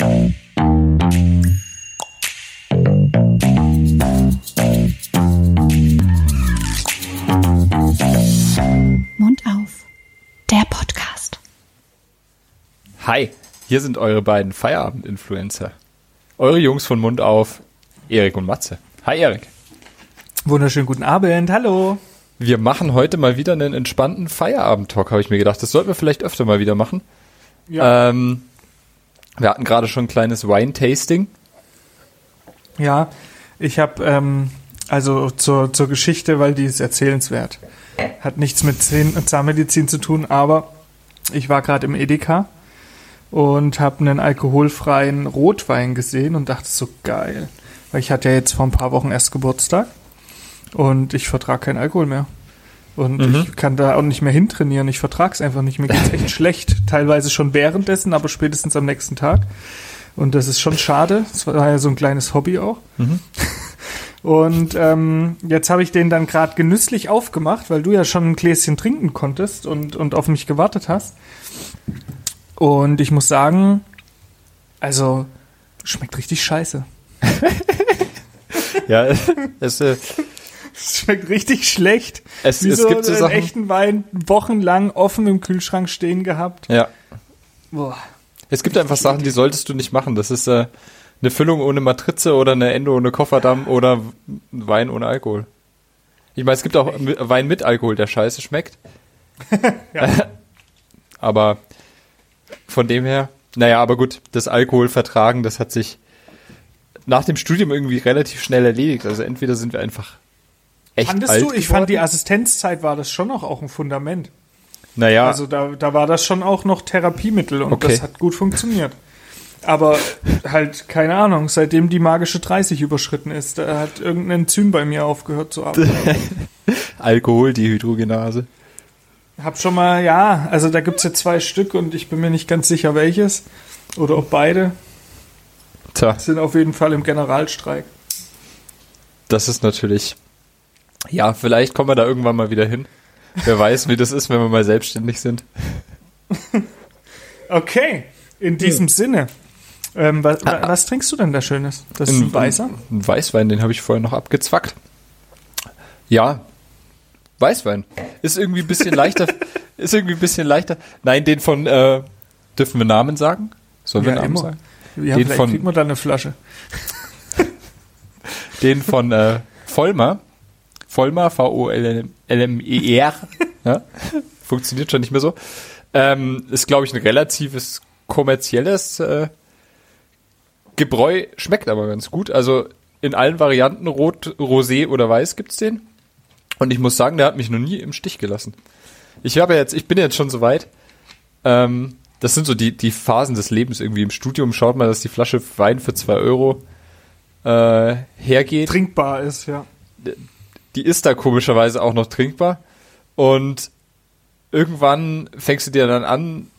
Mund auf. Der Podcast. Hi, hier sind eure beiden Feierabend-Influencer. Eure Jungs von Mund auf, Erik und Matze. Hi Erik. Wunderschönen guten Abend, hallo. Wir machen heute mal wieder einen entspannten Feierabend-Talk, habe ich mir gedacht. Das sollten wir vielleicht öfter mal wieder machen. Ja, Ähm, wir hatten gerade schon ein kleines Wine-Tasting. ja ich habe, ähm, also zur, zur Geschichte, weil die ist erzählenswert. Hat nichts mit Zahn- Zahnmedizin zu tun, aber ich war gerade im Edeka und habe einen alkoholfreien Rotwein gesehen und dachte so geil. Weil ich hatte ja jetzt vor ein paar Wochen erst Geburtstag und ich vertrage keinen Alkohol mehr. Und Mhm. ich kann da auch nicht mehr hintrainieren. Ich vertrage es einfach nicht. Mir geht's echt schlecht. Teilweise schon währenddessen, aber spätestens am nächsten Tag. Und das ist schon schade. Das war ja so ein kleines Hobby auch. Und ähm, jetzt habe ich den dann gerade genüsslich aufgemacht, weil du ja schon ein Gläschen trinken konntest und, und auf mich gewartet hast. Und ich muss sagen, also schmeckt richtig scheiße. Ja, es, äh, Es schmeckt richtig schlecht. es, Wie es so gibt so einen Sachen. echten Wein wochenlang offen im Kühlschrank stehen gehabt. Ja, Boah. es gibt einfach Sachen, die solltest du nicht machen. Das ist äh, eine Füllung ohne Matrize oder eine Endo ohne Kofferdamm oder Wein ohne Alkohol. Ich meine, es gibt auch Wein mit Alkohol, der scheiße schmeckt. aber von dem her, naja, aber gut, das Alkoholvertragen, das hat sich nach dem Studium irgendwie relativ schnell erledigt. Also entweder sind wir einfach echt Fandest alt du? Ich fand die geworden. Assistenzzeit war das schon noch auch ein Fundament. naja, Also da, da war das schon auch noch Therapiemittel und Okay. das hat gut funktioniert. Aber halt, keine Ahnung, seitdem die magische 30 überschritten ist, da hat irgendein Enzym bei mir aufgehört zu arbeiten. Alkoholdehydrogenase. Hab schon mal, ja, also da gibt's ja zwei Stück und ich bin mir nicht ganz sicher welches. Oder ob beide. Tja, Sind auf jeden Fall im Generalstreik. das ist natürlich. Ja, vielleicht kommen wir da irgendwann mal wieder hin. Wer weiß, wie das ist, wenn wir mal selbstständig sind. Okay, in diesem Sinne. Ähm, was, was trinkst du denn da Schönes? Das ist ein weißer? Ein Weißwein, den habe ich vorher noch abgezwackt. Ja, Weißwein. Ist irgendwie ein bisschen leichter. ist irgendwie ein bisschen leichter. Nein, den von, äh, dürfen wir Namen sagen? Sollen wir Ja, Namen immer. sagen? Ja, Den von- kriegt man da eine Flasche. Den von äh, Vollmer. Vollmer, V-O-L-M-E-R. Ja? Funktioniert schon nicht mehr so. Ähm, ist, glaube ich, ein relatives kommerzielles äh, Gebräu. Schmeckt aber ganz gut. Also in allen Varianten, Rot, Rosé oder Weiß gibt's den. Und ich muss sagen, der hat mich noch nie im Stich gelassen. Ich habe jetzt, ich bin jetzt schon so weit. Ähm, das sind so die, die Phasen des Lebens irgendwie. Im Studium schaut man, dass die Flasche Wein für zwei Euro äh, hergeht Trinkbar ist, ja. Die ist da komischerweise auch noch trinkbar. Und irgendwann fängst du dir dann an,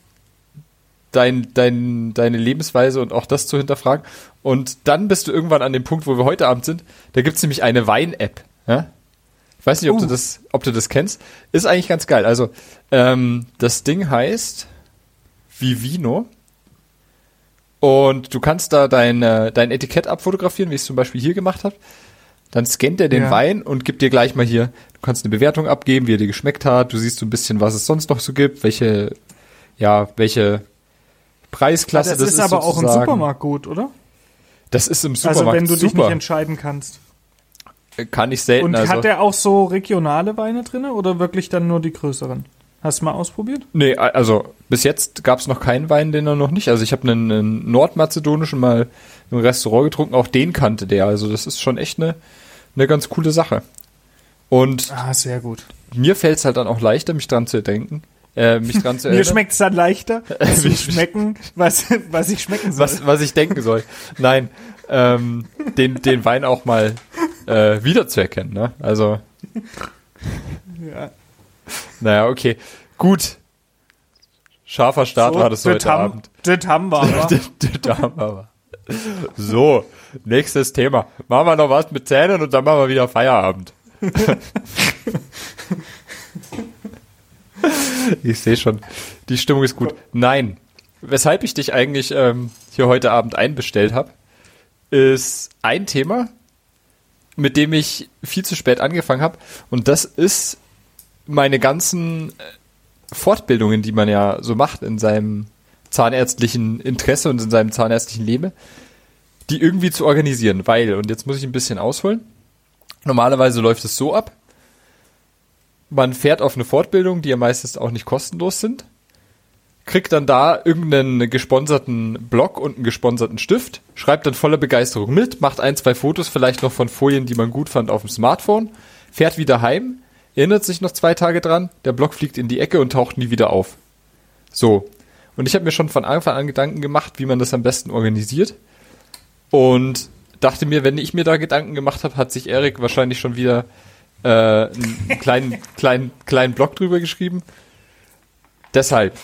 dein, dein, deine Lebensweise und auch das zu hinterfragen. Und dann bist du irgendwann an dem Punkt, wo wir heute Abend sind. Da gibt's nämlich eine Wein-App. Ja? Ich weiß nicht, ob, du Uh. das, ob du das kennst. Ist eigentlich ganz geil. Also, ähm, das Ding heißt Vivino. Und du kannst da dein, äh, dein Etikett abfotografieren, wie ich es zum Beispiel hier gemacht habe. Dann scannt er den Ja. Wein und gibt dir gleich mal hier, du kannst eine Bewertung abgeben, wie er dir geschmeckt hat. Du siehst so ein bisschen, was es sonst noch so gibt, welche, ja, welche Preisklasse das, das, ist aber auch im. Supermarkt gut, oder? Das ist im Supermarkt Also wenn du dich super. nicht entscheiden kannst. Kann ich selten. Und also, hat der auch so regionale Weine drin oder wirklich dann nur die größeren? Hast du mal ausprobiert? Nee, also bis jetzt gab es noch keinen Wein, den er noch nicht. Also ich habe einen, einen nordmazedonischen mal im Restaurant getrunken, auch den kannte der. Also das ist schon echt eine, eine ganz coole Sache. Und Ah, sehr gut. mir fällt es halt dann auch leichter, mich dran zu denken. Äh, mich dran zu Mir schmeckt es dann leichter, zu schmecken, was, was ich schmecken soll. was, was ich denken soll. Nein, ähm, den, den Wein auch mal äh, wiederzuerkennen. Ne? Also, Ja. naja, okay. Gut. Scharfer Start war das heute Abend. Das haben wir aber. da haben wir aber. So, nächstes Thema. Machen wir noch was mit Zähnen und dann machen wir wieder Feierabend. ich sehe schon, die Stimmung ist gut. Nein, weshalb ich dich eigentlich ähm, hier heute Abend einbestellt habe, ist ein Thema, mit dem ich viel zu spät angefangen habe. Und das ist meine ganzen äh, Fortbildungen, die man ja so macht in seinem zahnärztlichen Interesse und in seinem zahnärztlichen Leben, die irgendwie zu organisieren. Weil, und jetzt muss ich ein bisschen ausholen, normalerweise läuft es so ab, man fährt auf eine Fortbildung, die ja meistens auch nicht kostenlos sind, kriegt dann da irgendeinen gesponserten Blog und einen gesponserten Stift, schreibt dann voller Begeisterung mit, macht ein, zwei Fotos vielleicht noch von Folien, die man gut fand auf dem Smartphone, fährt wieder heim, erinnert sich noch zwei Tage dran, der Blog fliegt in die Ecke und taucht nie wieder auf. So. Und ich habe mir schon von Anfang an Gedanken gemacht, wie man das am besten organisiert. Und dachte mir, wenn ich mir da Gedanken gemacht habe, hat sich Erik wahrscheinlich schon wieder äh, einen kleinen, kleinen, kleinen Blog drüber geschrieben. Deshalb,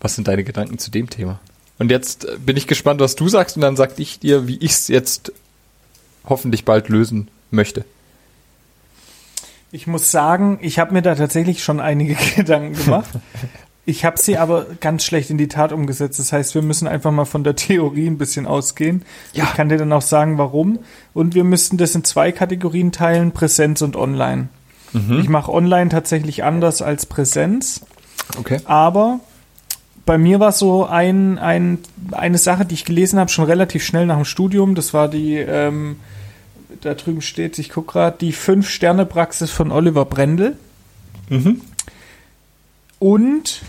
was sind deine Gedanken zu dem Thema? Und jetzt bin ich gespannt, was du sagst, und dann sag ich dir, wie ich es jetzt hoffentlich bald lösen möchte. Ich muss sagen, ich habe mir da tatsächlich schon einige Gedanken gemacht. Ich habe sie aber ganz schlecht in die Tat umgesetzt. Das heißt, wir müssen einfach mal von der Theorie ein bisschen ausgehen. Ja. Ich kann dir dann auch sagen, warum. Und wir müssten das in zwei Kategorien teilen, Präsenz und Online. Mhm. Ich mache Online tatsächlich anders als Präsenz. Okay. Aber bei mir war so ein, ein, eine Sache, die ich gelesen habe, schon relativ schnell nach dem Studium. Das war die, ähm, da drüben steht, ich gucke gerade, die Fünf-Sterne-Praxis von Oliver Brendel. Mhm. Und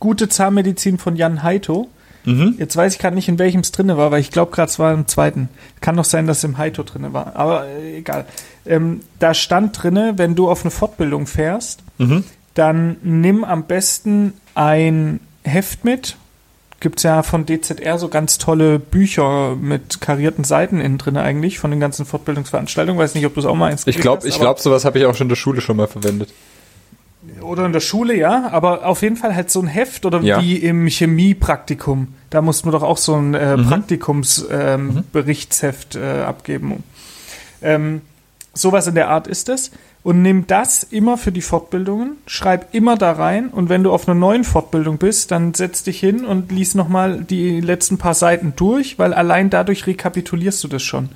Gute Zahnmedizin von Jan Heito. Mhm. Jetzt weiß ich gerade nicht, in welchem es drinne war, weil ich glaube gerade es war im zweiten. Kann doch sein, dass es im Heito drinne war, aber äh, egal. Ähm, da stand drinne, wenn du auf eine Fortbildung fährst, Mhm. dann nimm am besten ein Heft mit. Gibt's ja von DZR so ganz tolle Bücher mit karierten Seiten innen drin eigentlich, von den ganzen Fortbildungsveranstaltungen. Weiß nicht, ob du es auch mal eins Ich glaube, hast, ich glaube, sowas habe ich auch schon in der Schule schon mal verwendet. Oder in der Schule, ja, aber auf jeden Fall halt so ein Heft oder Ja. wie im Chemiepraktikum. Da mussten wir doch auch so ein äh, Praktikumsberichtsheft ähm, Berichtsheft, äh, abgeben. Ähm, sowas in der Art ist es. Und nimm das immer für die Fortbildungen, schreib immer da rein und wenn du auf einer neuen Fortbildung bist, dann setz dich hin und lies nochmal die letzten paar Seiten durch, weil allein dadurch rekapitulierst du das schon.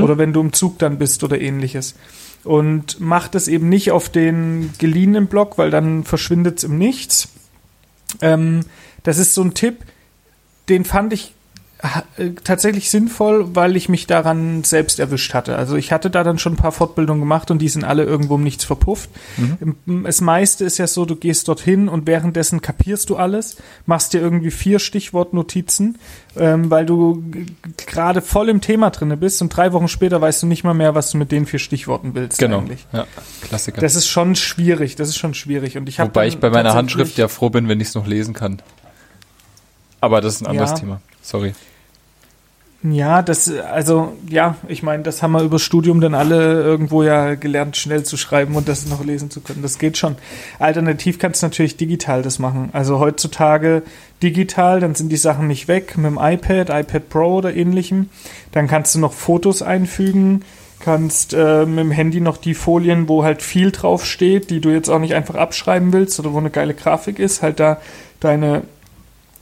Oder wenn du im Zug dann bist oder ähnliches und macht es eben nicht auf den geliehenen Block, weil dann verschwindet es im Nichts. Ähm, das ist so ein Tipp, den fand ich tatsächlich sinnvoll, weil ich mich daran selbst erwischt hatte. Also ich hatte da dann schon ein paar Fortbildungen gemacht und die sind alle irgendwo um nichts verpufft. Im- Das meiste ist ja so, du gehst dorthin und währenddessen kapierst du alles, machst dir irgendwie vier Stichwortnotizen, ähm, weil du gerade voll im Thema drinne bist und drei Wochen später weißt du nicht mal mehr, was du mit den vier Stichworten willst Genau. eigentlich. Ja, Klassiker. Das ist schon schwierig, das ist schon schwierig. Und ich Wobei ich bei meiner Handschrift ja froh bin, wenn ich es noch lesen kann. Aber das ist ein anderes Ja. Thema. Sorry. Ja, das, also, ja, ich meine, das haben wir über Studium dann alle irgendwo ja gelernt, schnell zu schreiben und das noch lesen zu können. Das geht schon. Alternativ kannst du natürlich digital das machen. Also heutzutage digital, dann sind die Sachen nicht weg mit dem iPad, iPad Pro oder ähnlichem. Dann kannst du noch Fotos einfügen, kannst äh, mit dem Handy noch die Folien, wo halt viel drauf steht, die du jetzt auch nicht einfach abschreiben willst oder wo eine geile Grafik ist, halt da deine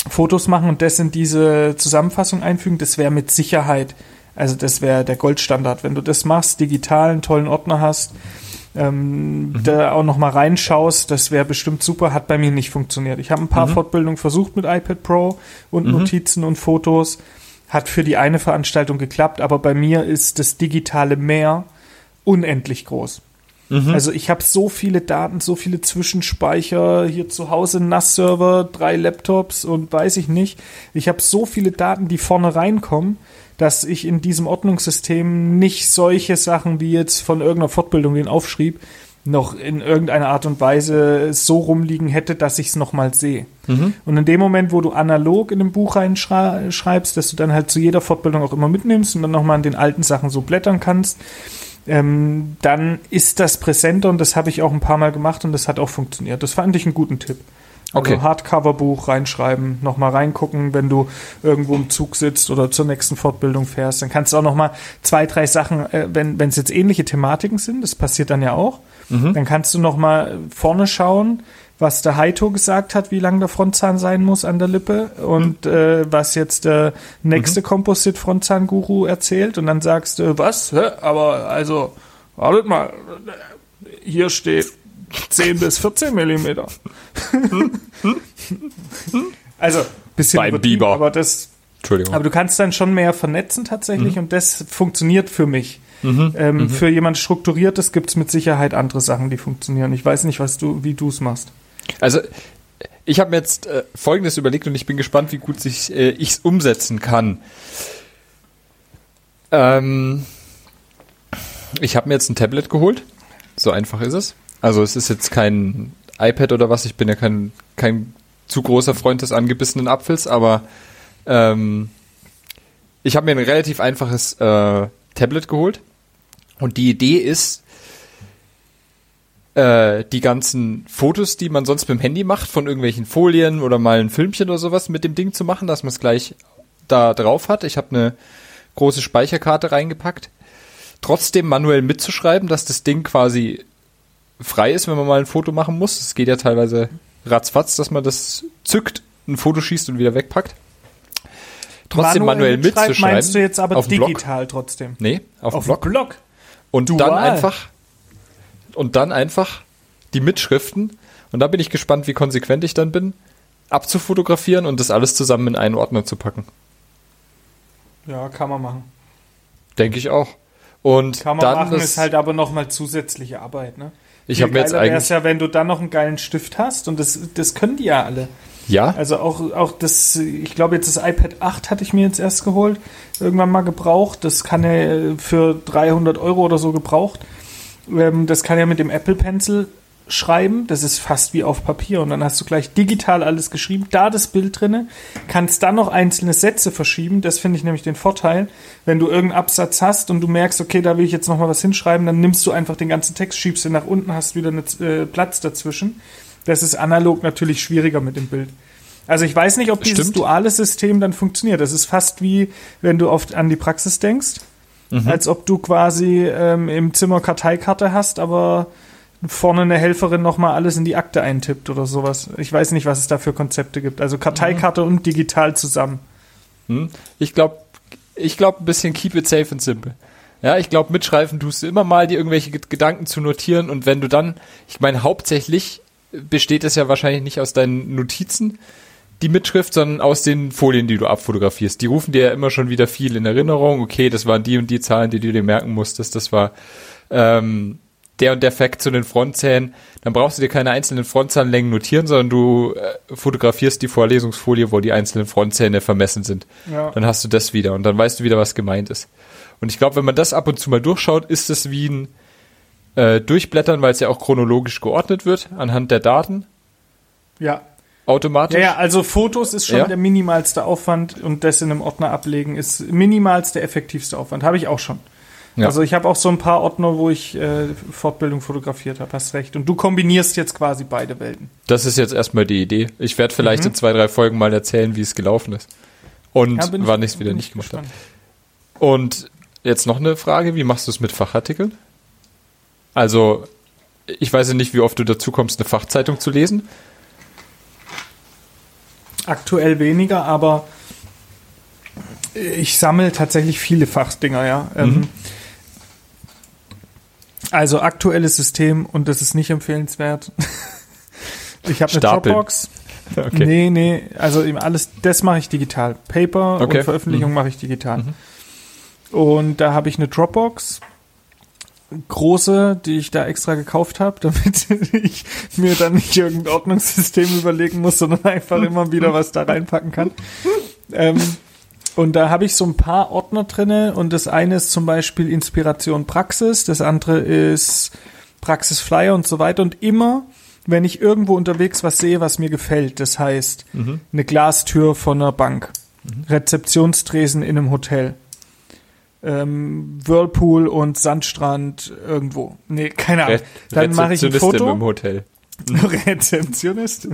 Fotos machen und das in diese Zusammenfassung einfügen, das wäre mit Sicherheit, also das wäre der Goldstandard. Wenn du das machst, digital einen tollen Ordner hast, ähm, da auch noch mal reinschaust, das wäre bestimmt super, hat bei mir nicht funktioniert. Ich habe ein paar Fortbildungen versucht mit iPad Pro und Notizen und Fotos, hat für die eine Veranstaltung geklappt, aber bei mir ist das digitale Meer unendlich groß. Also ich habe so viele Daten, so viele Zwischenspeicher, hier zu Hause NAS-Server, drei Laptops und weiß ich nicht. Ich habe so viele Daten, die vorne reinkommen, dass ich in diesem Ordnungssystem nicht solche Sachen wie jetzt von irgendeiner Fortbildung den aufschrieb, noch in irgendeiner Art und Weise so rumliegen hätte, dass ich es nochmal sehe. Und in dem Moment, wo du analog in dem Buch reinschreibst, dass du dann halt zu jeder Fortbildung auch immer mitnimmst und dann nochmal an den alten Sachen so blättern kannst, ähm, dann ist das präsenter und das habe ich auch ein paar Mal gemacht und das hat auch funktioniert. Das fand ich einen guten Tipp. Okay. Also Hardcover-Buch reinschreiben, nochmal reingucken, wenn du irgendwo im Zug sitzt oder zur nächsten Fortbildung fährst. Dann kannst du auch nochmal zwei, drei Sachen, äh, wenn wenn es jetzt ähnliche Thematiken sind, das passiert dann ja auch, dann kannst du nochmal vorne schauen, was der Heito gesagt hat, wie lang der Frontzahn sein muss an der Lippe und äh, was jetzt der nächste Composite-Frontzahn-Guru erzählt und dann sagst du, was? Hä? Aber also, wartet mal, hier steht 10 bis 14 Millimeter. also, bisschen Beim Biber. aber das Entschuldigung. aber du kannst dann schon mehr vernetzen tatsächlich Mhm. und das funktioniert für mich. ähm, Für jemand Strukturiertes gibt es mit Sicherheit andere Sachen, die funktionieren. Ich weiß nicht, was du, wie du es machst. Also ich habe mir jetzt äh, Folgendes überlegt und ich bin gespannt, wie gut äh, ich es umsetzen kann. Ähm, ich habe mir jetzt ein Tablet geholt. So einfach ist es. Also es ist jetzt kein iPad oder was. Ich bin ja kein, kein zu großer Freund des angebissenen Apfels, aber ähm, ich habe mir ein relativ einfaches äh, Tablet geholt. Und die Idee ist, äh, die ganzen Fotos, die man sonst mit dem Handy macht, von irgendwelchen Folien oder mal ein Filmchen oder sowas mit dem Ding zu machen, dass man es gleich da drauf hat. Ich habe eine große Speicherkarte reingepackt. Trotzdem manuell mitzuschreiben, dass das Ding quasi frei ist, wenn man mal ein Foto machen muss. Es geht ja teilweise ratzfatz, dass man das zückt, ein Foto schießt und wieder wegpackt. Trotzdem manuell, mitschreiben, mitzuschreiben. Meinst du jetzt aber auf dem Blog. digital trotzdem? Nee, auf, Auf dem Blog. Blog. Und Dual. dann einfach und dann einfach die Mitschriften und da bin ich gespannt, wie konsequent ich dann bin, abzufotografieren und das alles zusammen in einen Ordner zu packen. Ja, kann man machen. Denke ich auch. Und Kann man dann machen, das, ist halt aber nochmal zusätzliche Arbeit, ne? ich habe mir jetzt geiler wär's eigentlich ja, wenn du dann noch einen geilen Stift hast und das, das können die ja alle. ja, Also auch, auch das, ich glaube jetzt das iPad 8 hatte ich mir jetzt erst geholt, irgendwann mal gebraucht. Das kann ja für 300 Euro oder so gebraucht. Ähm, das kann ja mit dem Apple Pencil schreiben. Das ist fast wie auf Papier und dann hast du gleich digital alles geschrieben. Da das Bild drinne, kannst dann noch einzelne Sätze verschieben. Das finde ich nämlich den Vorteil. Wenn du irgendeinen Absatz hast und du merkst, okay, da will ich jetzt noch mal was hinschreiben, dann nimmst du einfach den ganzen Text, schiebst ihn nach unten, hast wieder einen äh, Platz dazwischen. Das ist analog natürlich schwieriger mit dem Bild. Also ich weiß nicht, ob dieses Stimmt. duale System dann funktioniert. Das ist fast wie, wenn du oft an die Praxis denkst, Mhm. als ob du quasi ähm, im Zimmer Karteikarte hast, aber vorne eine Helferin nochmal alles in die Akte eintippt oder sowas. Ich weiß nicht, was es da für Konzepte gibt. Also Karteikarte Mhm. und digital zusammen. hm, ich glaube, ich glaube ein bisschen keep it safe and simple. Ja, ich glaube, mitschreiben tust du immer mal, dir irgendwelche Ge- Gedanken zu notieren und wenn du dann, ich meine, hauptsächlich besteht es ja wahrscheinlich nicht aus deinen Notizen, die Mitschrift, sondern aus den Folien, die du abfotografierst. Die rufen dir ja immer schon wieder viel in Erinnerung. Okay, das waren die und die Zahlen, die du dir merken musstest. Das war ähm, der und der Fact zu den Frontzähnen. Dann brauchst du dir keine einzelnen Frontzahnlängen notieren, sondern du äh, fotografierst die Vorlesungsfolie, wo die einzelnen Frontzähne vermessen sind. Ja. Dann hast du das wieder und dann weißt du wieder, was gemeint ist. Und ich glaube, wenn man das ab und zu mal durchschaut, ist es wie ein äh, Durchblättern, weil es ja auch chronologisch geordnet wird anhand der Daten Ja. Automatisch. Ja, ja, also Fotos ist schon Ja. der minimalste Aufwand und das in einem Ordner ablegen ist minimalste, effektivste Aufwand. Habe ich auch schon. Ja. Also ich habe auch so ein paar Ordner, wo ich äh, Fortbildung fotografiert habe, hast recht. Und du kombinierst jetzt quasi beide Welten. Das ist jetzt erstmal die Idee. Ich werde vielleicht in zwei, drei Folgen mal erzählen, wie es gelaufen ist. Und Mhm. Ja, wann ich es wieder nicht ich gemacht habe. Und jetzt noch eine Frage, wie machst du es mit Fachartikeln? Also, ich weiß ja nicht, wie oft du dazu kommst, eine Fachzeitung zu lesen. Aktuell weniger, aber ich sammle tatsächlich viele Fachdinger, ja. Mhm. Ähm, also aktuelles System und das ist nicht empfehlenswert. ich habe eine. Dropbox. Okay. Nee, nee, also eben alles, das mache ich digital. Paper Okay. und Veröffentlichung mache ich digital. Und da habe ich eine Dropbox, große, die ich da extra gekauft habe, damit ich mir dann nicht irgendein Ordnungssystem überlegen muss, sondern einfach immer wieder was da reinpacken kann. Ähm, und da habe ich so ein paar Ordner drinne und das eine ist zum Beispiel Inspiration Praxis, das andere ist Praxis Flyer und so weiter. Und immer wenn ich irgendwo unterwegs was sehe, was mir gefällt, das heißt eine Glastür von einer Bank, Rezeptionstresen in einem Hotel, ähm, Whirlpool und Sandstrand irgendwo. Nee, keine Ahnung. Dann mache ich ein Rezeptionistin Foto. im Hotel. Rezeptionist.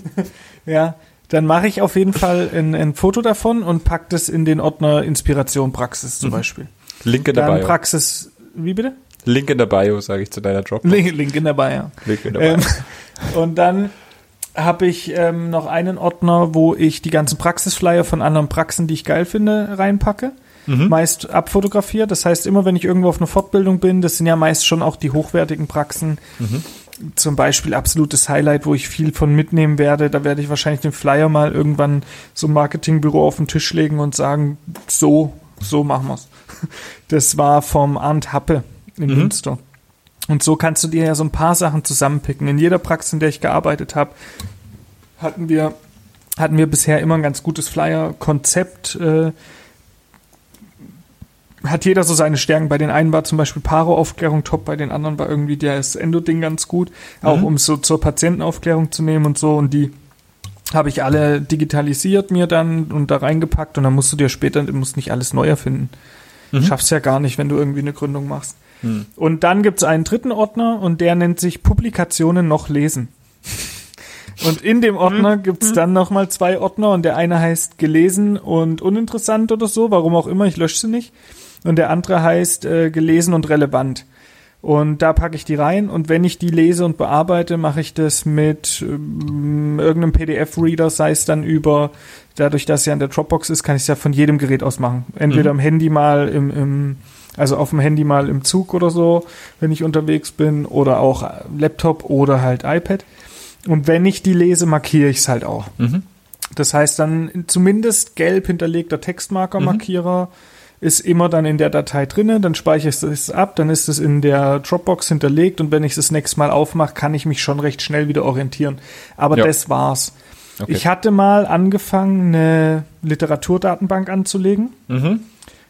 ja, dann mache ich auf jeden Fall ein, ein Foto davon und pack das in den Ordner Inspiration Praxis zum Beispiel. Link in der Bio. Praxis, wie bitte? Link in der Bio, sage ich zu deiner Dropbox. Link, Link in der Bio. Link in der Bio. Ähm, und dann habe ich ähm, noch einen Ordner, wo ich die ganzen Praxisflyer von anderen Praxen, die ich geil finde, reinpacke. Meist abfotografiert. Das heißt, immer wenn ich irgendwo auf einer Fortbildung bin, das sind ja meist schon auch die hochwertigen Praxen. Zum Beispiel absolutes Highlight, wo ich viel von mitnehmen werde. Da werde ich wahrscheinlich den Flyer mal irgendwann so ein Marketingbüro auf den Tisch legen und sagen, so, so machen wir's. Das war vom Arndt Happe in Münster. Und so kannst du dir ja so ein paar Sachen zusammenpicken. In jeder Praxis, in der ich gearbeitet habe, hatten wir, hatten wir bisher immer ein ganz gutes Flyer-Konzept. Äh, hat jeder so seine Stärken. Bei den einen war zum Beispiel Paro-Aufklärung top, bei den anderen war irgendwie das Endo-Ding ganz gut, auch um es so zur Patientenaufklärung zu nehmen und so. Und die habe ich alle digitalisiert mir dann und da reingepackt und dann musst du dir später, du musst nicht alles neu erfinden. Schaffst ja gar nicht, wenn du irgendwie eine Gründung machst. Und dann gibt's einen dritten Ordner und der nennt sich Publikationen noch lesen. Und in dem Ordner gibt's dann nochmal zwei Ordner und der eine heißt gelesen und uninteressant oder so, warum auch immer, ich lösche sie nicht. Und der andere heißt äh, gelesen und relevant. Und da packe ich die rein und wenn ich die lese und bearbeite, mache ich das mit ähm, irgendeinem PDF-Reader, sei es dann über, dadurch, dass ja in der Dropbox ist, kann ich es ja von jedem Gerät aus machen. Entweder im Handy mal im, im also auf dem Handy mal im Zug oder so, wenn ich unterwegs bin, oder auch Laptop oder halt iPad. Und wenn ich die lese, markiere ich es halt auch. Das heißt dann zumindest gelb hinterlegter Textmarker-Markierer ist immer dann in der Datei drinne, dann speichere ich es ab, dann ist es in der Dropbox hinterlegt und wenn ich es das nächste Mal aufmache, kann ich mich schon recht schnell wieder orientieren. Aber Ja. das war's. Okay. Ich hatte mal angefangen, eine Literaturdatenbank anzulegen,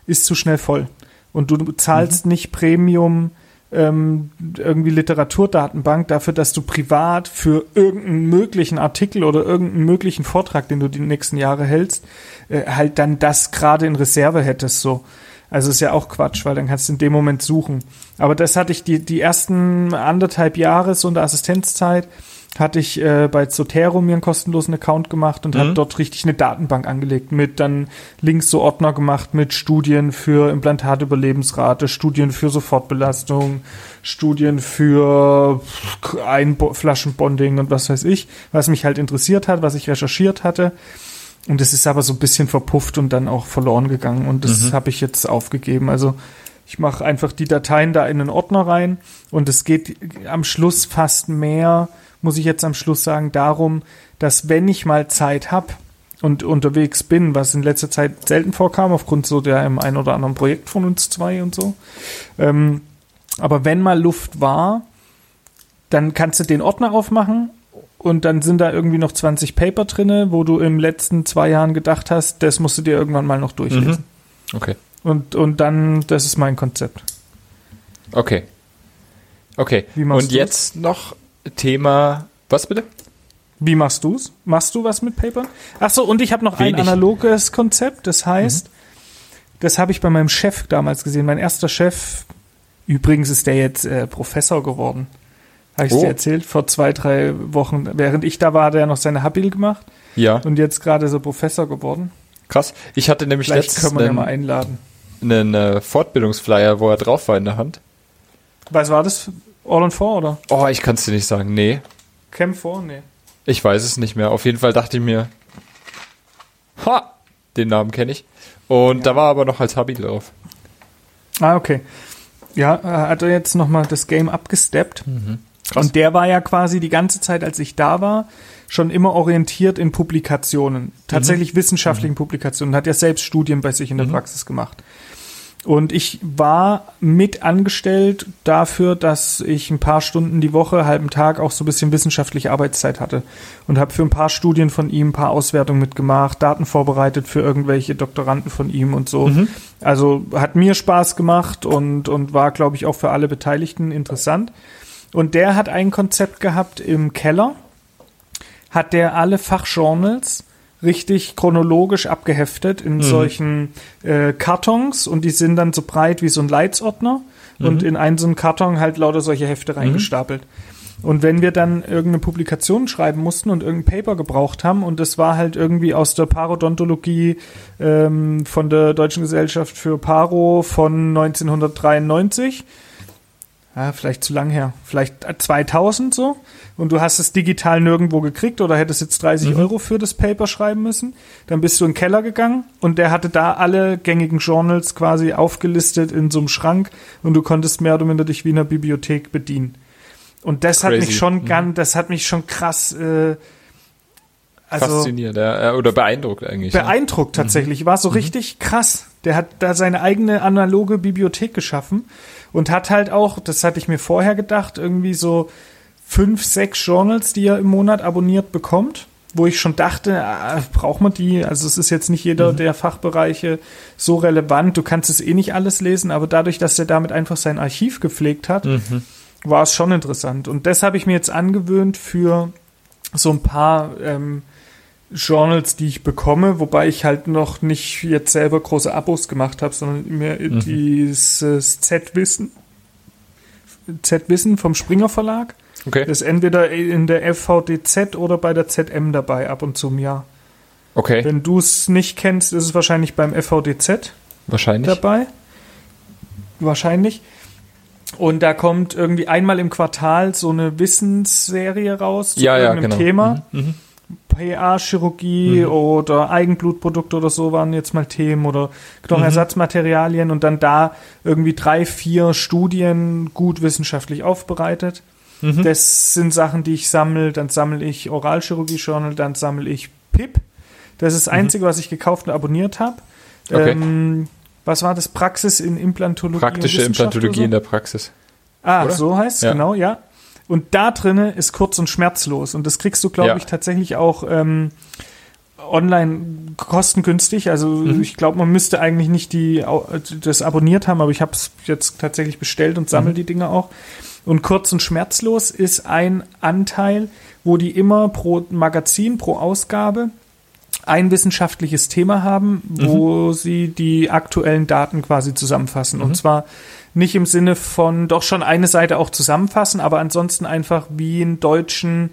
ist zu schnell voll. Und du zahlst nicht Premium ähm, irgendwie Literaturdatenbank dafür, dass du privat für irgendeinen möglichen Artikel oder irgendeinen möglichen Vortrag, den du die nächsten Jahre hältst, äh, halt dann das gerade in Reserve hättest so. Also ist ja auch Quatsch, weil dann kannst du in dem Moment suchen. Aber das hatte ich die, die ersten anderthalb Jahre so in der Assistenzzeit, hatte ich äh, bei Zotero mir einen kostenlosen Account gemacht und habe dort richtig eine Datenbank angelegt mit dann links so Ordner gemacht mit Studien für Implantatüberlebensrate, Studien für Sofortbelastung, Studien für Einflaschenbonding und was weiß ich, was mich halt interessiert hat, was ich recherchiert hatte. Und es ist aber so ein bisschen verpufft und dann auch verloren gegangen. Und das habe ich jetzt aufgegeben. Also ich mache einfach die Dateien da in einen Ordner rein und es geht am Schluss fast mehr, muss ich jetzt am Schluss sagen, darum, dass wenn ich mal Zeit habe und unterwegs bin, was in letzter Zeit selten vorkam, aufgrund so der im ein oder anderen Projekt von uns zwei und so, ähm, aber wenn mal Luft war, dann kannst du den Ordner aufmachen und dann sind da irgendwie noch 20 Paper drinne, wo du im letzten zwei Jahren gedacht hast, das musst du dir irgendwann mal noch durchlesen. Okay. Und, und dann, das ist mein Konzept. Okay. Okay. Und du's? jetzt noch Thema. Was bitte? Wie machst du's? Machst du was mit Paper? Ach so, und ich habe noch Wenig. ein analoges Konzept. Das heißt, das habe ich bei meinem Chef damals gesehen. Mein erster Chef, übrigens ist der jetzt äh, Professor geworden. Habe ich Oh. dir erzählt? Vor zwei, drei Wochen. Während ich da war, hat er noch seine Habil gemacht. Ja. Und jetzt gerade er Professor geworden. Krass. Ich hatte nämlich Vielleicht letztens können wir ja mal einen, einladen. einen äh, Fortbildungsflyer, wo er drauf war in der Hand. Was war das? All on Four oder? Oh, ich kann es dir nicht sagen. Nee. Camp 4? Nee. Ich weiß es nicht mehr. Auf jeden Fall dachte ich mir, ha, den Namen kenne ich. Und da war aber noch als Hobby drauf. Ah, okay. Ja, äh, hat er jetzt nochmal das Game abgesteppt. Krass. Und der war ja quasi die ganze Zeit, als ich da war, schon immer orientiert in Publikationen. Tatsächlich wissenschaftlichen Publikationen. Hat ja selbst Studien bei sich in der Praxis gemacht. Und ich war mit angestellt dafür, dass ich ein paar Stunden die Woche, halben Tag auch so ein bisschen wissenschaftliche Arbeitszeit hatte. Und habe für ein paar Studien von ihm ein paar Auswertungen mitgemacht, Daten vorbereitet für irgendwelche Doktoranden von ihm und so. Also hat mir Spaß gemacht und, und war, glaube ich, auch für alle Beteiligten interessant. Und der hat ein Konzept gehabt im Keller, hat der alle Fachjournals richtig chronologisch abgeheftet in solchen äh, Kartons und die sind dann so breit wie so ein Leitsordner und in einen so einen Karton halt lauter solche Hefte reingestapelt. Und wenn wir dann irgendeine Publikation schreiben mussten und irgendein Paper gebraucht haben und das war halt irgendwie aus der Parodontologie ähm, von der Deutschen Gesellschaft für Paro von 1993, ja, vielleicht zu lang her, vielleicht 2000 so und du hast es digital nirgendwo gekriegt oder hättest jetzt 30 Mhm. Euro für das Paper schreiben müssen, dann bist du in den Keller gegangen und der hatte da alle gängigen Journals quasi aufgelistet in so einem Schrank und du konntest mehr oder minder dich wie in einer Bibliothek bedienen. Und das hat Crazy. mich schon Mhm. ganz, das hat mich schon krass, äh, also Fasziniert, ja. äh, Oder beeindruckt eigentlich. ja. beeindruckt tatsächlich. War so Mhm. richtig krass. Der hat da seine eigene analoge Bibliothek geschaffen und hat halt auch, das hatte ich mir vorher gedacht, irgendwie so fünf, sechs Journals, die er im Monat abonniert bekommt, wo ich schon dachte, ah, braucht man die? Also es ist jetzt nicht jeder Mhm. der Fachbereiche so relevant. Du kannst es eh nicht alles lesen, aber dadurch, dass er damit einfach sein Archiv gepflegt hat, Mhm. war es schon interessant. Und das habe ich mir jetzt angewöhnt für so ein paar ähm, Journals, die ich bekomme, wobei ich halt noch nicht jetzt selber große Abos gemacht habe, sondern mir Mhm. dieses Z-Wissen, Z-Wissen vom Springer Verlag, Okay. das ist entweder in der FVDZ oder bei der ZM dabei ab und zu im Jahr. Okay. Wenn du es nicht kennst, ist es wahrscheinlich beim FVDZ Wahrscheinlich. dabei. Wahrscheinlich. Und da kommt irgendwie einmal im Quartal so eine Wissensserie raus zu Ja, ja, irgendeinem genau. Thema. Mhm. Mhm. PA-Chirurgie oder Eigenblutprodukte oder so waren jetzt mal Themen oder Knochenersatzmaterialien und dann da irgendwie drei, vier Studien gut wissenschaftlich aufbereitet. Mhm. Das sind Sachen, die ich sammle. Dann sammle ich Oralchirurgie-Journal, dann sammle ich PIP. Das ist das Einzige, was ich gekauft und abonniert habe. Mhm. Okay. Ähm, was war das? Praxis in Implantologie. Praktische Implantologie oder in der Praxis. Ah, oder? so heißt es, Ja. genau, ja. Und da drinne ist kurz und schmerzlos. Und das kriegst du, glaube Ja. ich, tatsächlich auch ähm, online kostengünstig. Also Mhm. ich glaube, man müsste eigentlich nicht die das abonniert haben, aber ich habe es jetzt tatsächlich bestellt und sammle Mhm. die Dinge auch. Und kurz und schmerzlos ist ein Anteil, wo die immer pro Magazin, pro Ausgabe ein wissenschaftliches Thema haben, wo sie die aktuellen Daten quasi zusammenfassen. Und zwar nicht im Sinne von doch schon eine Seite auch zusammenfassen, aber ansonsten einfach wie einen deutschen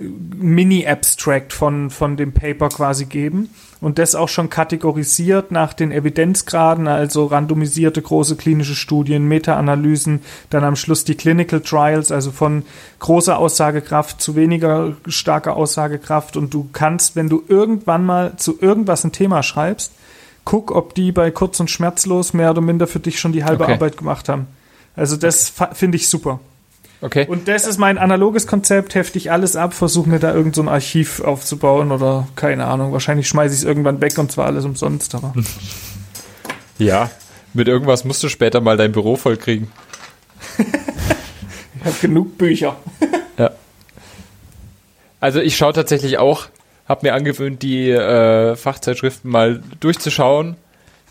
äh, Mini-Abstract von, von dem Paper quasi geben und das auch schon kategorisiert nach den Evidenzgraden, also randomisierte große klinische Studien, Meta-Analysen, dann am Schluss die Clinical Trials, also von großer Aussagekraft zu weniger starker Aussagekraft und du kannst, wenn du irgendwann mal zu irgendwas ein Thema schreibst, guck, ob die bei kurz und schmerzlos mehr oder minder für dich schon die halbe Okay. Arbeit gemacht haben. Also das finde ich super. Okay. Und das ist mein analoges Konzept, hefte ich alles ab, versuche mir da irgend so ein Archiv aufzubauen oder keine Ahnung. Wahrscheinlich schmeiße ich es irgendwann weg und zwar alles umsonst, aber ja. Mit irgendwas musst du später mal dein Büro vollkriegen. ich habe genug Bücher. Ja. Also ich schaue tatsächlich auch, habe mir angewöhnt, die äh, Fachzeitschriften mal durchzuschauen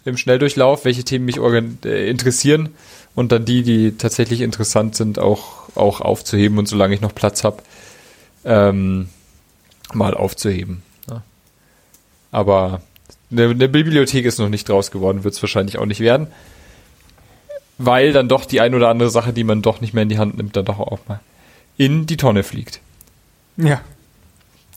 im Schnelldurchlauf, welche Themen mich äh, interessieren und dann die, die tatsächlich interessant sind, auch, auch aufzuheben und solange ich noch Platz habe, ähm, mal aufzuheben. Ja. Aber eine, eine Bibliothek ist noch nicht draus geworden, wird es wahrscheinlich auch nicht werden. Weil dann doch die ein oder andere Sache, die man doch nicht mehr in die Hand nimmt, dann doch auch mal in die Tonne fliegt. Ja.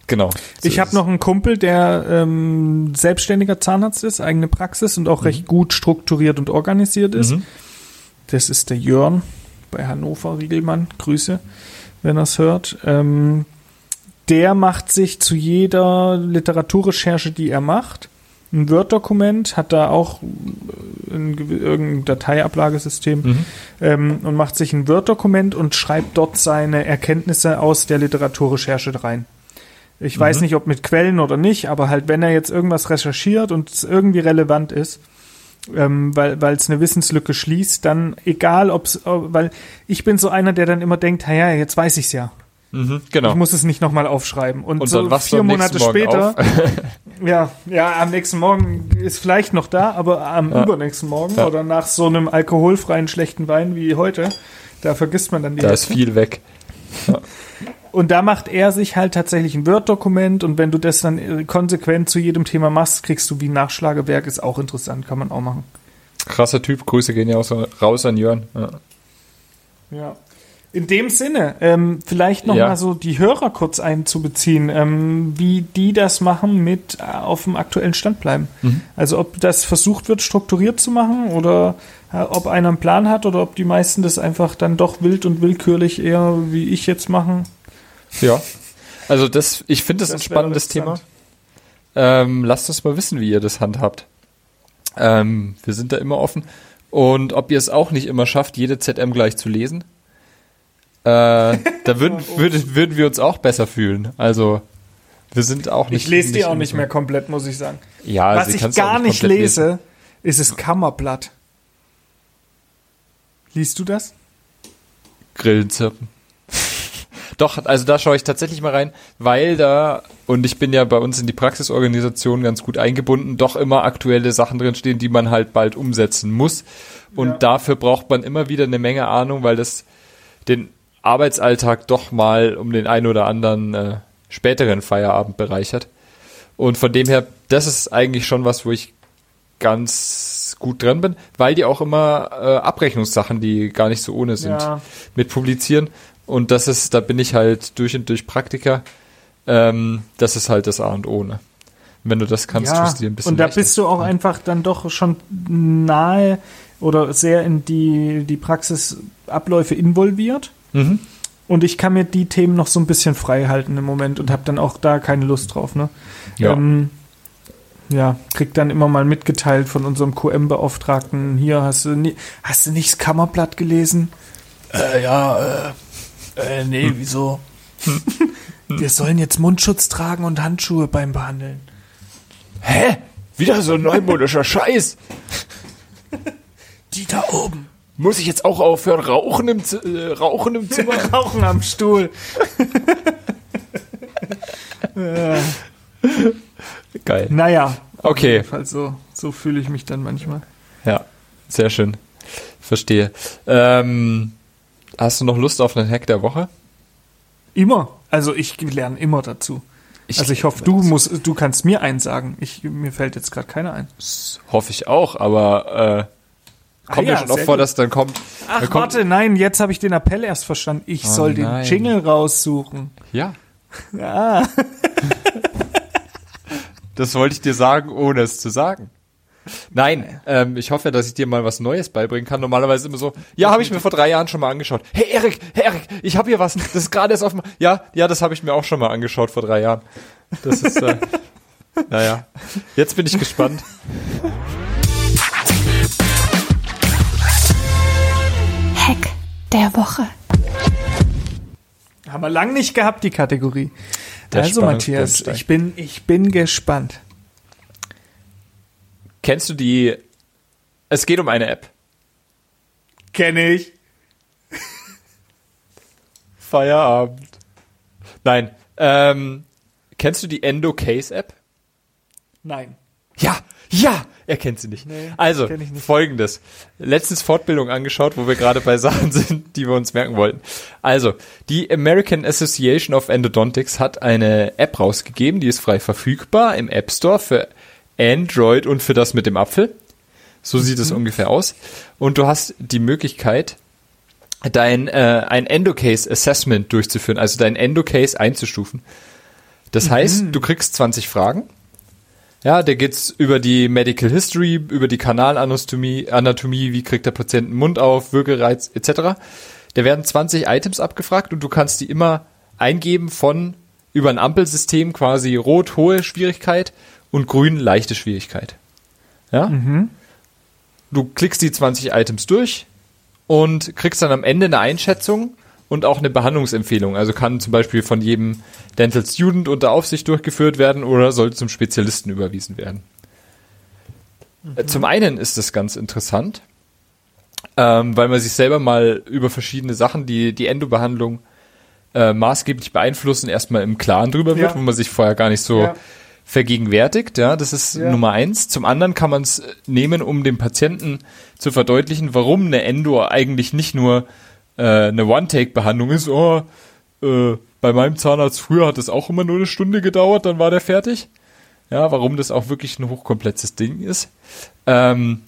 Genau. So ich habe noch einen Kumpel, der ähm, selbstständiger Zahnarzt ist, eigene Praxis und auch recht gut strukturiert und organisiert ist. Mhm. Das ist der Jörn bei Hannover Riegelmann. Grüße, wenn er es hört. Ähm, der macht sich zu jeder Literaturrecherche, die er macht, ein Word-Dokument, hat da auch äh, ein, irgendein Dateiablagesystem Mhm. ähm, und macht sich ein Word-Dokument und schreibt dort seine Erkenntnisse aus der Literaturrecherche rein. Ich weiß Mhm. nicht, ob mit Quellen oder nicht, aber halt, wenn er jetzt irgendwas recherchiert und es irgendwie relevant ist, ähm, weil weil es eine Wissenslücke schließt, dann egal, ob's, weil ich bin so einer, der dann immer denkt, ja, ja, jetzt weiß ich's ja. Mhm. Genau. Ich muss es nicht nochmal aufschreiben. Und, und so vier Monate Morgen später, ja, ja, am nächsten Morgen ist vielleicht noch da, aber am Ja. übernächsten Morgen Ja. oder nach so einem alkoholfreien schlechten Wein wie heute, da vergisst man dann die da ist Hälfte. viel weg. Und da macht er sich halt tatsächlich ein Word-Dokument und wenn du das dann äh, konsequent zu jedem Thema machst, kriegst du wie ein Nachschlagewerk, ist auch interessant, kann man auch machen. Krasser Typ. Grüße gehen ja auch so raus an Jörn. Ja. Ja. In dem Sinne, ähm, vielleicht noch Ja. mal so die Hörer kurz einzubeziehen, ähm, wie die das machen mit äh, auf dem aktuellen Stand bleiben. Mhm. Also ob das versucht wird, strukturiert zu machen oder äh, ob einer einen Plan hat oder ob die meisten das einfach dann doch wild und willkürlich eher wie ich jetzt machen. Ja. Also das, ich finde das, ein Das wäre spannendes Thema. Ähm, lasst uns mal wissen, wie ihr das handhabt. Ähm, wir sind da immer offen. Und ob ihr es auch nicht immer schafft, jede ZM gleich zu lesen. Äh, da würden, würden, würden wir uns auch besser fühlen. Also wir sind auch nicht. Ich lese die auch nicht mehr komplett, muss ich sagen. Ja, Was sie ich gar nicht komplett lese, ist das Kammerblatt. Liest du das? Grillen zirpen. Doch, also da schaue ich tatsächlich mal rein, weil da, und ich bin ja bei uns in die Praxisorganisation ganz gut eingebunden, doch immer aktuelle Sachen drinstehen, die man halt bald umsetzen muss. Und Ja. dafür braucht man immer wieder eine Menge Ahnung, weil das den Arbeitsalltag doch mal um den einen oder anderen äh, späteren Feierabend bereichert. Und von dem her, das ist eigentlich schon was, wo ich ganz gut dran bin, weil die auch immer äh, Abrechnungssachen, die gar nicht so ohne sind, Ja. mit publizieren. Und das ist, da bin ich halt durch und durch Praktiker. Ähm, das ist halt das A und O. Ne? Wenn du das kannst, ja, tust du dir ein bisschen und da leichter. bist du auch einfach dann doch schon nahe oder sehr in die, die Praxisabläufe involviert. Mhm. Und ich kann mir die Themen noch so ein bisschen frei halten im Moment und habe dann auch da keine Lust drauf. Ne? Ja. Ähm, ja, krieg dann immer mal mitgeteilt von unserem QM-Beauftragten. Hier hast du, nie, hast du nicht das Kammerblatt gelesen? Äh, ja, äh, äh, nee, wieso? Wir sollen jetzt Mundschutz tragen und Handschuhe beim Behandeln. Hä? Wieder so ein neumodischer Scheiß. Die da oben. Muss ich jetzt auch aufhören, rauchen im, Z äh, rauchen im Zimmer? Rauchen am Stuhl. Geil. Naja. Auf Okay. jeden Fall so, so fühle ich mich dann manchmal. Ja, sehr schön. Verstehe. Ähm, hast du noch Lust auf einen Hack der Woche? Immer. Also ich lerne immer dazu. also ich hoffe, du musst, du kannst mir eins sagen. Ich, mir fällt jetzt gerade keiner ein. Hoffe ich auch, aber äh, kommt Ah ja ja, schon oft sehr vor, dass dann kommt. Ach, dann kommt warte, nein, jetzt habe ich den Appell erst verstanden. Ich Oh soll den nein. Jingle raussuchen. Ja. Ja. Das wollte ich dir sagen, ohne es zu sagen. Nein, ähm, ich hoffe, dass ich dir mal was Neues beibringen kann. Normalerweise immer so, ja, habe ich mir vor drei Jahren schon mal angeschaut. Hey Erik, hey Erik, ich habe hier was. Das ist gerade erst auf dem. Ja, ja, das habe ich mir auch schon mal angeschaut vor drei Jahren. Das ist, äh, naja. Jetzt bin ich gespannt. Hack der Woche. Haben wir lang nicht gehabt, die Kategorie. Der also, Matthias, ich bin, ich bin gespannt. Kennst du die? Es geht um eine App. Kenne ich. Feierabend. Nein. Ähm, kennst du die Endo Case App? Nein. Ja, ja, er kennt sie nicht. Nee, also, nicht. folgendes. Letztens Fortbildung angeschaut, wo wir gerade bei Sachen sind, die wir uns merken wollten. Also, die American Association of Endodontics hat eine App rausgegeben, die ist frei verfügbar im App Store für Android und für das mit dem Apfel. So sieht Mhm. es ungefähr aus. Und du hast die Möglichkeit, dein äh, ein Endocase Assessment durchzuführen, also dein Endocase einzustufen. Das heißt, du kriegst 20 Fragen. Ja, da geht's über die Medical History, über die Kanalanatomie, Anatomie, wie kriegt der Patient den Mund auf, Würgereiz etc. Da werden 20 Items abgefragt und du kannst die immer eingeben von über ein Ampelsystem quasi rot hohe Schwierigkeit und grün leichte Schwierigkeit. Ja? Du klickst die 20 Items durch und kriegst dann am Ende eine Einschätzung und auch eine Behandlungsempfehlung. Also kann zum Beispiel von jedem Dental Student unter Aufsicht durchgeführt werden oder sollte zum Spezialisten überwiesen werden. Äh, Zum einen ist das ganz interessant, ähm, weil man sich selber mal über verschiedene Sachen, die die Endobehandlung äh, maßgeblich beeinflussen, erstmal im Klaren drüber wird, Ja. wo man sich vorher gar nicht so Ja. Vergegenwärtigt. Ja, das ist Ja. Nummer eins. Zum anderen kann man es nehmen, um dem Patienten zu verdeutlichen, warum eine Endo eigentlich nicht nur äh, eine One-Take-Behandlung ist. Oh, äh, bei meinem Zahnarzt früher hat es auch immer nur eine Stunde gedauert, dann war der fertig. Ja, warum das auch wirklich ein hochkomplexes Ding ist. Ähm,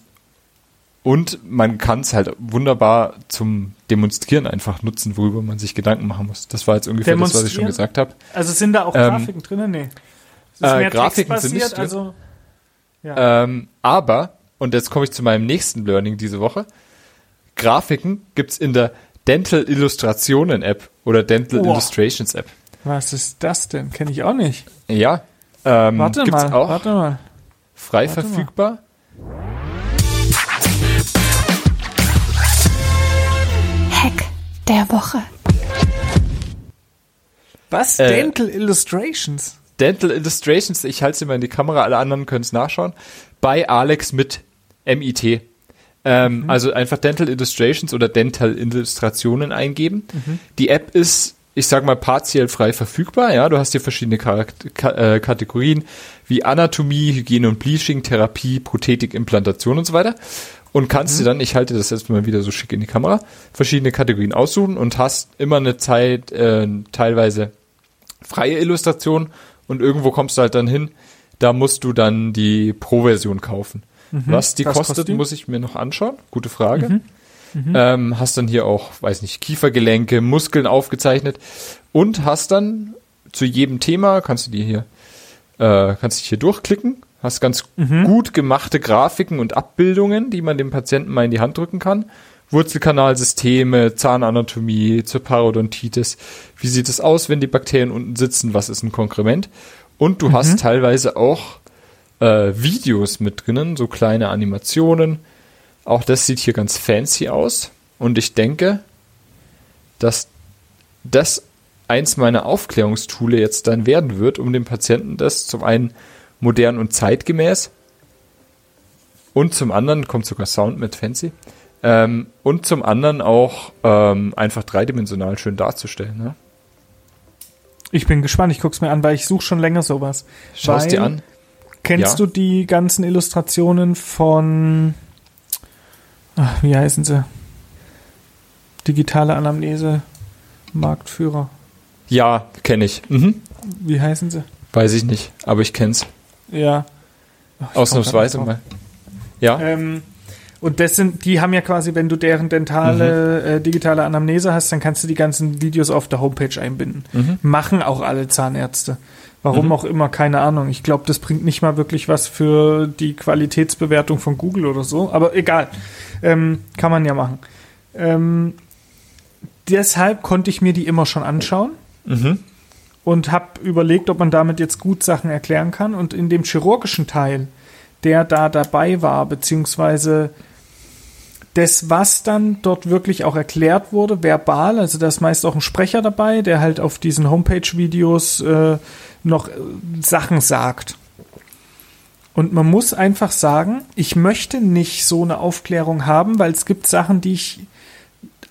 und man kann es halt wunderbar zum Demonstrieren einfach nutzen, worüber man sich Gedanken machen muss. Das war jetzt ungefähr das, was ich schon gesagt habe. Also sind da auch Ähm, Grafiken drin? Nee. Es äh, Grafiken sind nicht drin. also ja. Ähm, aber, und jetzt komme ich zu meinem nächsten Learning diese Woche, Grafiken gibt's in der Dental Illustrationen App oder Dental Boah. Illustrations App. Was ist das denn? Kenne ich auch nicht. Ja, ähm, Warte gibt's mal, auch warte mal. frei warte mal. verfügbar. Hack der Woche. Was? Äh, Dental Illustrations. Dental Illustrations, ich halte sie mal in die Kamera, alle anderen können es nachschauen, bei Alex mit MIT. Ähm, Also einfach Dental Illustrations oder Dental Illustrationen eingeben. Die App ist, ich sag mal, partiell frei verfügbar. Ja, du hast hier verschiedene Charak- Ka äh, Kategorien wie Anatomie, Hygiene und Bleaching, Therapie, Prothetik, Implantation und so weiter. Und kannst dir dann, ich halte das jetzt mal wieder so schick in die Kamera, verschiedene Kategorien aussuchen und hast immer eine Zeit, äh, teilweise freie Illustration und irgendwo kommst du halt dann hin, da musst du dann die Pro-Version kaufen. Was die Was kostet, kostet die? muss ich mir noch anschauen. Gute Frage. Ähm, hast dann hier auch, weiß nicht, Kiefergelenke, Muskeln aufgezeichnet und hast dann zu jedem Thema, kannst du dir hier, äh, kannst dich hier durchklicken, hast ganz gut gemachte Grafiken und Abbildungen, die man dem Patienten mal in die Hand drücken kann. Wurzelkanalsysteme, Zahnanatomie, zur Parodontitis. Wie sieht es aus, wenn die Bakterien unten sitzen? Was ist ein Konkrement? Und du hast teilweise auch äh, Videos mit drinnen, so kleine Animationen. Auch das sieht hier ganz fancy aus. Und ich denke, dass das eins meiner Aufklärungstoole jetzt dann werden wird, um dem Patienten das zum einen modern und zeitgemäß und zum anderen kommt sogar Sound mit fancy ähm, und zum anderen auch ähm, einfach dreidimensional schön darzustellen. Ne? Ich bin gespannt, ich guck's mir an, weil ich suche schon länger sowas. Schau's weil, dir an. Kennst Ja. du die ganzen Illustrationen von, ach, wie heißen sie? Digitale Anamnese, Marktführer. Ja, kenne ich. Mhm. Wie heißen sie? Weiß ich nicht, aber ich kenn's. Ja. Ach, ich Ausnahmsweise mal. Ja. Ähm, und das sind, die haben ja quasi, wenn du deren dentale, äh, digitale Anamnese hast, dann kannst du die ganzen Videos auf der Homepage einbinden. Machen auch alle Zahnärzte. Warum auch immer, keine Ahnung. Ich glaube, das bringt nicht mal wirklich was für die Qualitätsbewertung von Google oder so. Aber egal. Ähm, kann man ja machen. Ähm, deshalb konnte ich mir die immer schon anschauen Mhm. und habe überlegt, ob man damit jetzt gut Sachen erklären kann. Und in dem chirurgischen Teil, der da dabei war, beziehungsweise das, was dann dort wirklich auch erklärt wurde, verbal, also da ist meist auch ein Sprecher dabei, der halt auf diesen Homepage-Videos äh, noch äh, Sachen sagt. Und man muss einfach sagen, ich möchte nicht so eine Aufklärung haben, weil es gibt Sachen, die ich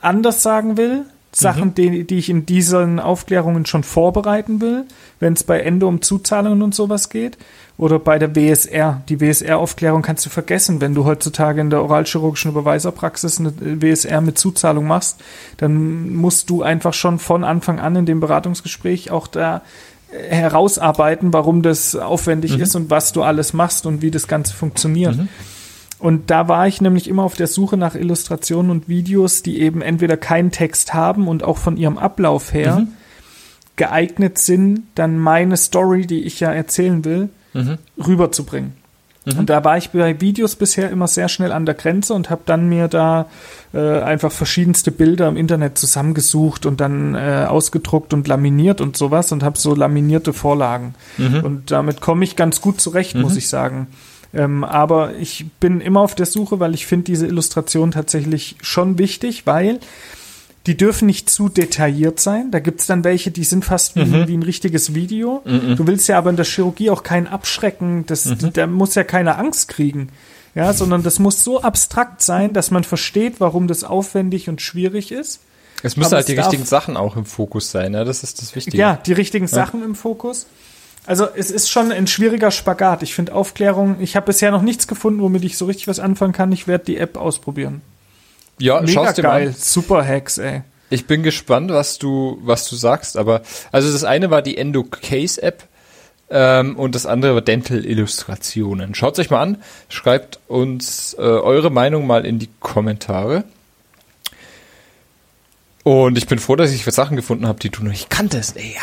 anders sagen will, Sachen, die, die ich in diesen Aufklärungen schon vorbereiten will, wenn es bei Ende um Zuzahlungen und sowas geht. Oder bei der WSR. Die WSR-Aufklärung kannst du vergessen, wenn du heutzutage in der oralchirurgischen Überweiserpraxis eine WSR mit Zuzahlung machst, dann musst du einfach schon von Anfang an in dem Beratungsgespräch auch da äh, herausarbeiten, warum das aufwendig ist und was du alles machst und wie das Ganze funktioniert. Und da war ich nämlich immer auf der Suche nach Illustrationen und Videos, die eben entweder keinen Text haben und auch von ihrem Ablauf her geeignet sind, dann meine Story, die ich ja erzählen will, rüberzubringen. Und da war ich bei Videos bisher immer sehr schnell an der Grenze und habe dann mir da äh, einfach verschiedenste Bilder im Internet zusammengesucht und dann äh, ausgedruckt und laminiert und sowas und habe so laminierte Vorlagen. Und damit komme ich ganz gut zurecht, muss ich sagen. Ähm, aber ich bin immer auf der Suche, weil ich finde diese Illustration tatsächlich schon wichtig, weil die dürfen nicht zu detailliert sein. Da gibt's dann welche, die sind fast wie, wie ein richtiges Video. Du willst ja aber in der Chirurgie auch keinen abschrecken. Das, Da muss ja keiner Angst kriegen. Ja, sondern das muss so abstrakt sein, dass man versteht, warum das aufwendig und schwierig ist. Es müssen Aber halt die richtigen Sachen auch im Fokus sein, ja? das ist das Wichtige. Ja, die richtigen Sachen im Fokus. Also es ist schon ein schwieriger Spagat. Ich finde Aufklärung, ich habe bisher noch nichts gefunden, womit ich so richtig was anfangen kann. Ich werde die App ausprobieren. ja Mega dir mal geil. an. Super Hacks, ey. Ich bin gespannt, was du, was du sagst, aber also das eine war die EndoCase App. Ähm, und das andere war Dental Illustrationen. Schaut euch mal an, schreibt uns äh, eure Meinung mal in die Kommentare. Und ich bin froh, dass ich Sachen gefunden habe, die du noch nicht kanntest. Ey, ja.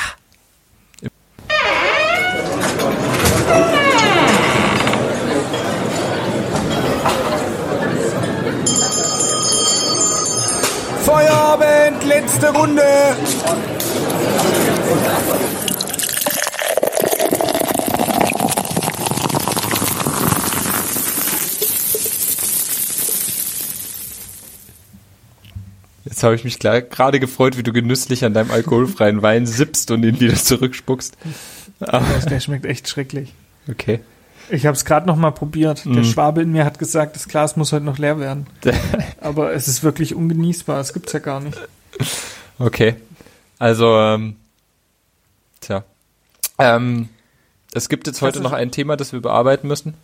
Letzte Runde. Jetzt habe ich mich gerade gefreut, wie du genüsslich an deinem alkoholfreien Wein sippst und ihn wieder zurückspuckst. Der schmeckt echt schrecklich. Okay. Ich habe es gerade noch mal probiert. Der Mhm. Schwabe in mir hat gesagt, das Glas muss heute noch leer werden. Aber es ist wirklich ungenießbar. Das gibt's ja gar nicht. Okay. Also, ähm, tja. Ähm, es gibt jetzt heute noch ein Thema, das wir bearbeiten müssen.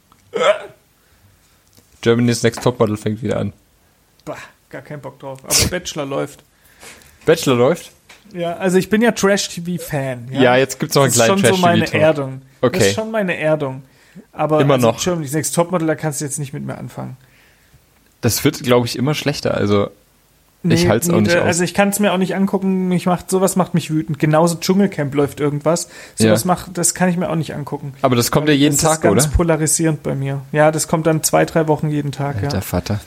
Germany's Next Topmodel fängt wieder an. Bah, gar keinen Bock drauf. Aber Bachelor läuft. Bachelor läuft? Ja, also ich bin ja Trash-TV-Fan. Ja, jetzt gibt's noch einen das ist schon so meine. Erdung. Das Okay. ist schon meine Erdung. Aber Immer also noch. Germany's Next Topmodel, da kannst du jetzt nicht mit mir anfangen. Das wird, glaube ich, immer schlechter. Also, Ich halt's auch nicht aus. Also ich kann es mir auch nicht angucken. Mich macht sowas macht mich wütend. Genauso Dschungelcamp läuft irgendwas. Sowas Ja. macht, das kann ich mir auch nicht angucken. aber das kommt ja jeden das Tag, ist ganz oder? polarisierend bei mir. Ja, das kommt dann zwei, drei Wochen jeden Tag. Der Ja. Vater.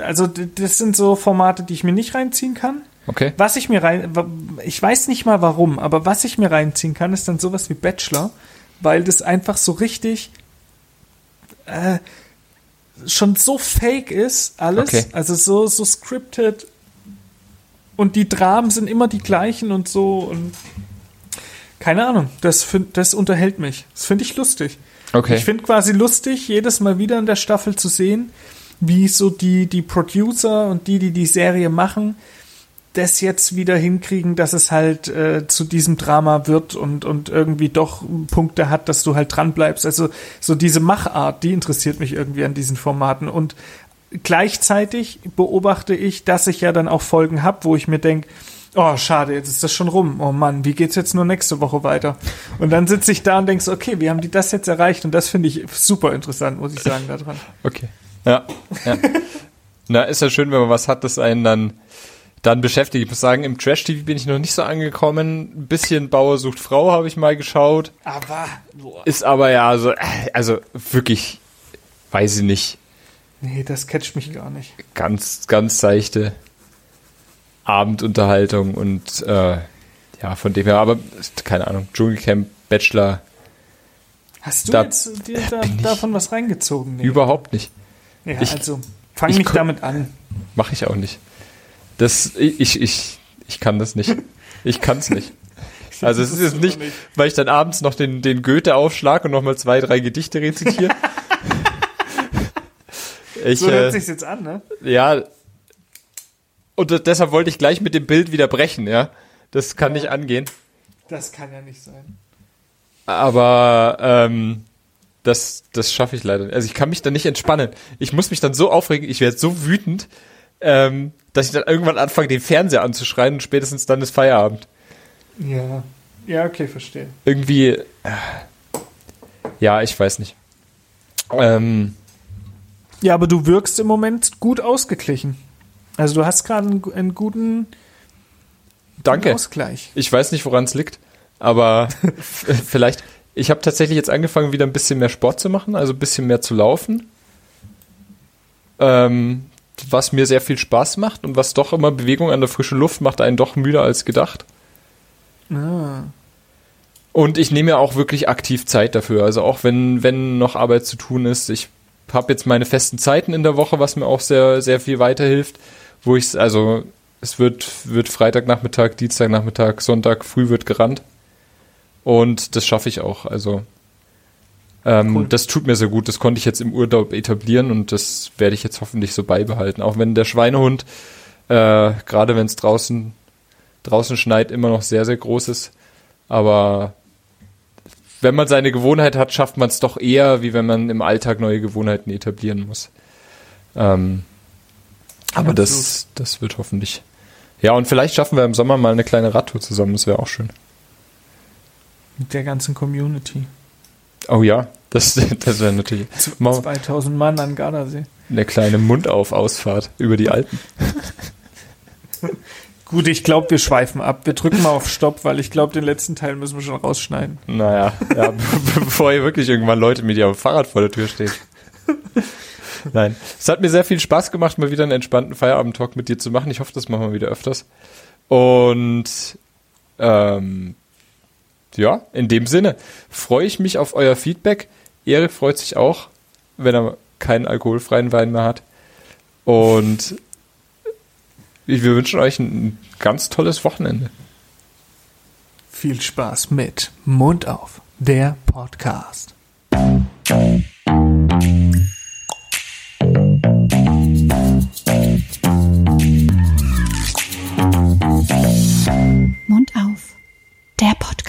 Also das sind so Formate, die ich mir nicht reinziehen kann. Okay. Was ich mir rein, ich weiß nicht mal warum, aber was ich mir reinziehen kann, ist dann sowas wie Bachelor, weil das einfach so richtig äh, schon so fake ist, alles. Okay. Also so, so scripted und die Dramen sind immer die gleichen und so und keine Ahnung, das, find, das unterhält mich. Das finde ich lustig. Okay. Ich finde quasi lustig, jedes Mal wieder in der Staffel zu sehen, wie so die, die Producer und die, die die Serie machen, das jetzt wieder hinkriegen, dass es halt äh, zu diesem Drama wird und, und irgendwie doch Punkte hat, dass du halt dran bleibst. Also so diese Machart, die interessiert mich irgendwie an diesen Formaten. Und gleichzeitig beobachte ich, dass ich ja dann auch Folgen habe, wo ich mir denke, oh, schade, jetzt ist das schon rum. Oh Mann, wie geht's jetzt nur nächste Woche weiter? Und dann sitze ich da und denke so, okay, wie haben die das jetzt erreicht? Und das finde ich super interessant, muss ich sagen, daran. Okay. Ja. ja. Na, ist ja schön, wenn man was hat, das einen dann, dann beschäftigt. Ich muss sagen, im Trash-TV bin ich noch nicht so angekommen. Ein bisschen Bauer sucht Frau habe ich mal geschaut. Aber, boah. Ist aber ja so, also wirklich, weiß ich nicht, nee, das catcht mich gar nicht. ganz, ganz seichte Abendunterhaltung und äh, ja, von dem her, aber keine Ahnung, Dschungelcamp, Bachelor, Hast du Da jetzt dir da, davon was reingezogen? Nee. überhaupt nicht. Ja, ich- also, fang ich nicht damit an. Mache ich auch nicht. Das, ich, ich, ich kann das nicht. Ich kann es nicht. Also es ist jetzt nicht, weil ich dann abends noch den, den Goethe aufschlag und nochmal zwei, drei Gedichte rezitiere. ich, So hört äh, sich's jetzt an, ne? ja, und deshalb wollte ich gleich mit dem Bild wieder brechen, ja. Das kann nicht angehen. Das kann ja nicht sein. Aber ähm, das, das schaffe ich leider nicht. Also ich kann mich dann nicht entspannen. Ich muss mich dann so aufregen, ich werde so wütend, ähm, dass ich dann irgendwann anfange, den Fernseher anzuschreien und spätestens dann ist Feierabend. Ja. Ja, okay, verstehe. Irgendwie, äh, ja, ich weiß nicht. Ähm, Ja, aber du wirkst im Moment gut ausgeglichen. Also du hast gerade einen, einen guten danke. Ausgleich. Ich weiß nicht, woran es liegt, aber vielleicht. Ich habe tatsächlich jetzt angefangen, wieder ein bisschen mehr Sport zu machen, also ein bisschen mehr zu laufen. Ähm, was mir sehr viel Spaß macht und was doch immer Bewegung an der frischen Luft macht einen doch müder als gedacht. Ah. Und ich nehme ja auch wirklich aktiv Zeit dafür. Also auch wenn, wenn noch Arbeit zu tun ist. Ich habe jetzt meine festen Zeiten in der Woche, was mir auch sehr, sehr viel weiterhilft. Wo ich, also es wird, wird Freitagnachmittag, Dienstagnachmittag, Sonntag früh wird gerannt. Und das schaffe ich auch. Also ähm, Cool. das tut mir sehr gut. Das konnte ich jetzt im Urlaub etablieren und das werde ich jetzt hoffentlich so beibehalten. Auch wenn der Schweinehund, äh, gerade wenn es draußen, draußen schneit, immer noch sehr, sehr groß ist. Aber wenn man seine Gewohnheit hat, schafft man es doch eher, wie wenn man im Alltag neue Gewohnheiten etablieren muss. Ähm, aber das, das wird hoffentlich. Ja, und vielleicht schaffen wir im Sommer mal eine kleine Radtour zusammen, das wäre auch schön. Mit der ganzen Community. Oh ja, das, das wäre natürlich mal 2000 Mann an Gardasee. eine kleine Mundauf-Ausfahrt über die Alpen. Gut, ich glaube, wir schweifen ab. Wir drücken mal auf Stopp, weil ich glaube, den letzten Teil müssen wir schon rausschneiden. Naja, ja, bevor hier wirklich irgendwann Leute mit ihrem Fahrrad vor der Tür stehen. Nein, es hat mir sehr viel Spaß gemacht, mal wieder einen entspannten Feierabend-Talk mit dir zu machen. Ich hoffe, das machen wir wieder öfters. Und ähm, ja, in dem Sinne freue ich mich auf euer Feedback. Erik freut sich auch, wenn er keinen alkoholfreien Wein mehr hat. Und wir wünschen euch ein ganz tolles Wochenende. Viel Spaß mit Mund auf, der Podcast. Mund auf, der Podcast.